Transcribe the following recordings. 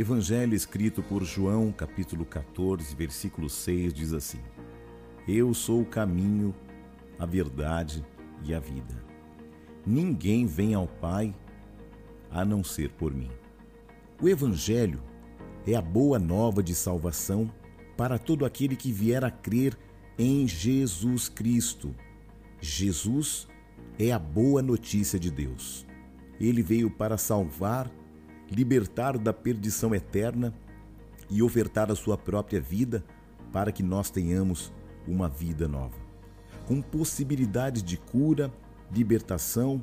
Evangelho escrito por João, capítulo 14, versículo 6, diz assim: Eu sou o caminho, a verdade e a vida. Ninguém vem ao Pai a não ser por mim. O Evangelho é a boa nova de salvação para todo aquele que vier a crer em Jesus Cristo. Jesus é a boa notícia de Deus. Ele veio para salvar libertar da perdição eterna e ofertar a sua própria vida para que nós tenhamos uma vida nova, com possibilidades de cura, libertação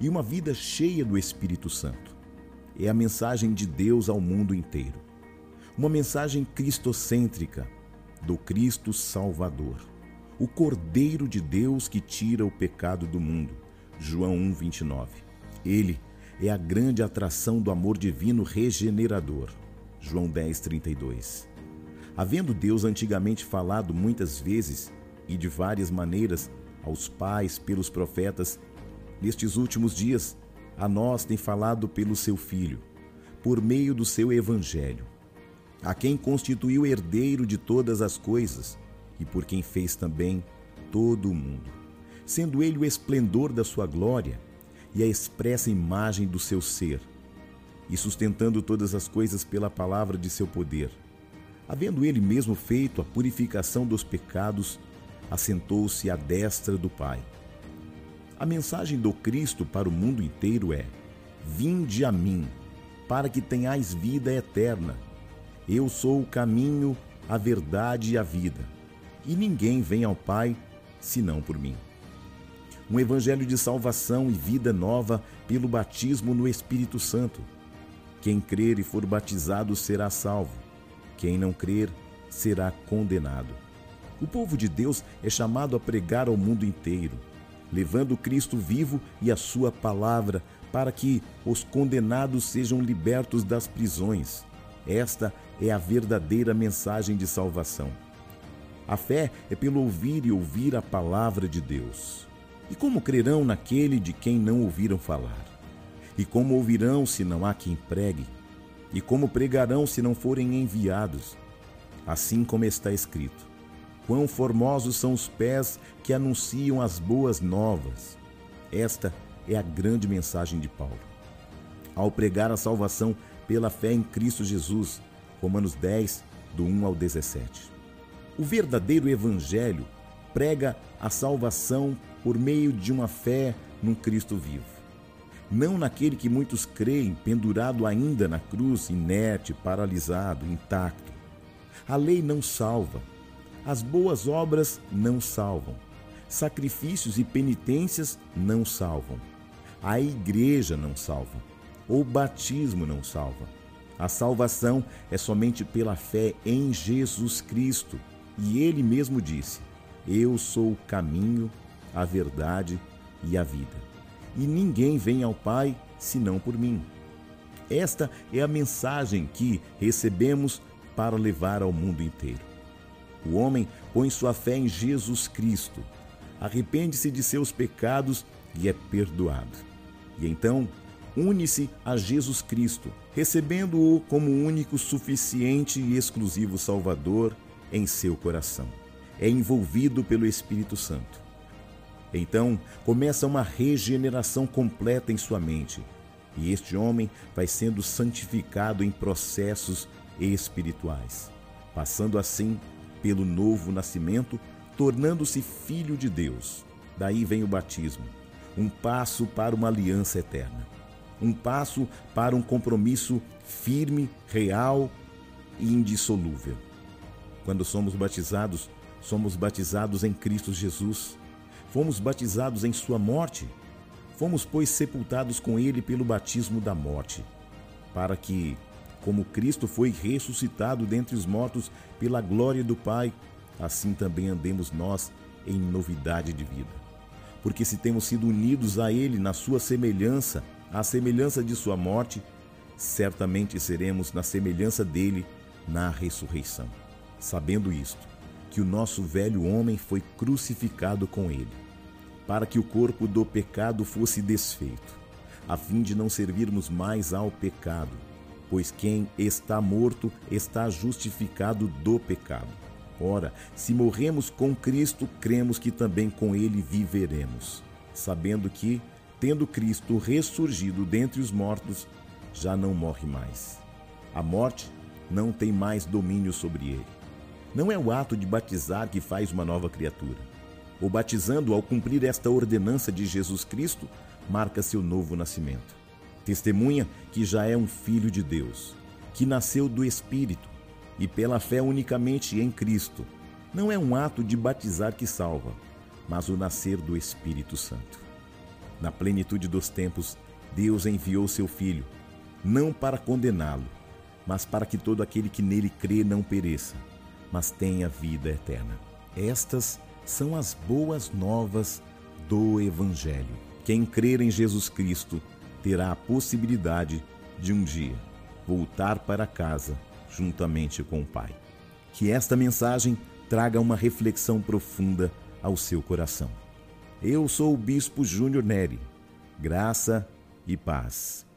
e uma vida cheia do Espírito Santo. É a mensagem de Deus ao mundo inteiro. Uma mensagem cristocêntrica do Cristo Salvador, o Cordeiro de Deus que tira o pecado do mundo. João 1:29. Ele é a grande atração do amor divino regenerador. João 10, 32. Havendo Deus antigamente falado muitas vezes e de várias maneiras aos pais pelos profetas, nestes últimos dias a nós tem falado pelo seu Filho, por meio do seu Evangelho, a quem constituiu herdeiro de todas as coisas e por quem fez também todo o mundo, sendo ele o esplendor da sua glória e a expressa imagem do seu ser, e sustentando todas as coisas pela palavra de seu poder. Havendo ele mesmo feito a purificação dos pecados, assentou-se à destra do Pai. A mensagem do Cristo para o mundo inteiro é: Vinde a mim, para que tenhais vida eterna. Eu sou o caminho, a verdade e a vida, e ninguém vem ao Pai senão por mim um evangelho de salvação e vida nova pelo batismo no Espírito Santo. Quem crer e for batizado será salvo, quem não crer será condenado. O povo de Deus é chamado a pregar ao mundo inteiro, levando Cristo vivo e a sua palavra para que os condenados sejam libertos das prisões. Esta é a verdadeira mensagem de salvação. A fé é pelo ouvir e ouvir a palavra de Deus. E como crerão naquele de quem não ouviram falar? E como ouvirão se não há quem pregue? E como pregarão se não forem enviados? Assim como está escrito: Quão formosos são os pés que anunciam as boas novas. Esta é a grande mensagem de Paulo. Ao pregar a salvação pela fé em Cristo Jesus, Romanos 10, do 1 ao 17. O verdadeiro evangelho prega a salvação por meio de uma fé num Cristo vivo. Não naquele que muitos creem, pendurado ainda na cruz, inerte, paralisado, intacto. A lei não salva. As boas obras não salvam. Sacrifícios e penitências não salvam. A igreja não salva. O batismo não salva. A salvação é somente pela fé em Jesus Cristo. E ele mesmo disse: Eu sou o caminho, a verdade e a vida. E ninguém vem ao Pai senão por mim. Esta é a mensagem que recebemos para levar ao mundo inteiro. O homem põe sua fé em Jesus Cristo, arrepende-se de seus pecados e é perdoado. E então une-se a Jesus Cristo, recebendo-o como único, suficiente e exclusivo Salvador em seu coração. É envolvido pelo Espírito Santo então começa uma regeneração completa em sua mente, e este homem vai sendo santificado em processos espirituais, passando assim pelo novo nascimento, tornando-se filho de Deus. Daí vem o batismo, um passo para uma aliança eterna, um passo para um compromisso firme, real e indissolúvel. Quando somos batizados, somos batizados em Cristo Jesus Fomos batizados em Sua morte. Fomos, pois, sepultados com Ele pelo batismo da morte, para que, como Cristo foi ressuscitado dentre os mortos pela glória do Pai, assim também andemos nós em novidade de vida. Porque se temos sido unidos a Ele na Sua semelhança, à semelhança de Sua morte, certamente seremos na semelhança dele na ressurreição. Sabendo isto, que o nosso velho homem foi crucificado com ele, para que o corpo do pecado fosse desfeito, a fim de não servirmos mais ao pecado. pois quem está morto está justificado do pecado. Ora, se morremos com Cristo, cremos que também com ele viveremos, sabendo que, tendo Cristo ressurgido dentre os mortos, já não morre mais. A morte não tem mais domínio sobre ele. Não é o ato de batizar que faz uma nova criatura. O batizando, ao cumprir esta ordenança de Jesus Cristo, marca seu novo nascimento. Testemunha que já é um filho de Deus, que nasceu do Espírito e pela fé unicamente em Cristo. Não é um ato de batizar que salva, mas o nascer do Espírito Santo. Na plenitude dos tempos, Deus enviou seu Filho, não para condená-lo, mas para que todo aquele que nele crê não pereça, mas tenha vida eterna. Estas são as boas novas do Evangelho. Quem crer em Jesus Cristo terá a possibilidade de um dia voltar para casa juntamente com o Pai. Que esta mensagem traga uma reflexão profunda ao seu coração. Eu sou o Bispo Júnior Neri. Graça e paz.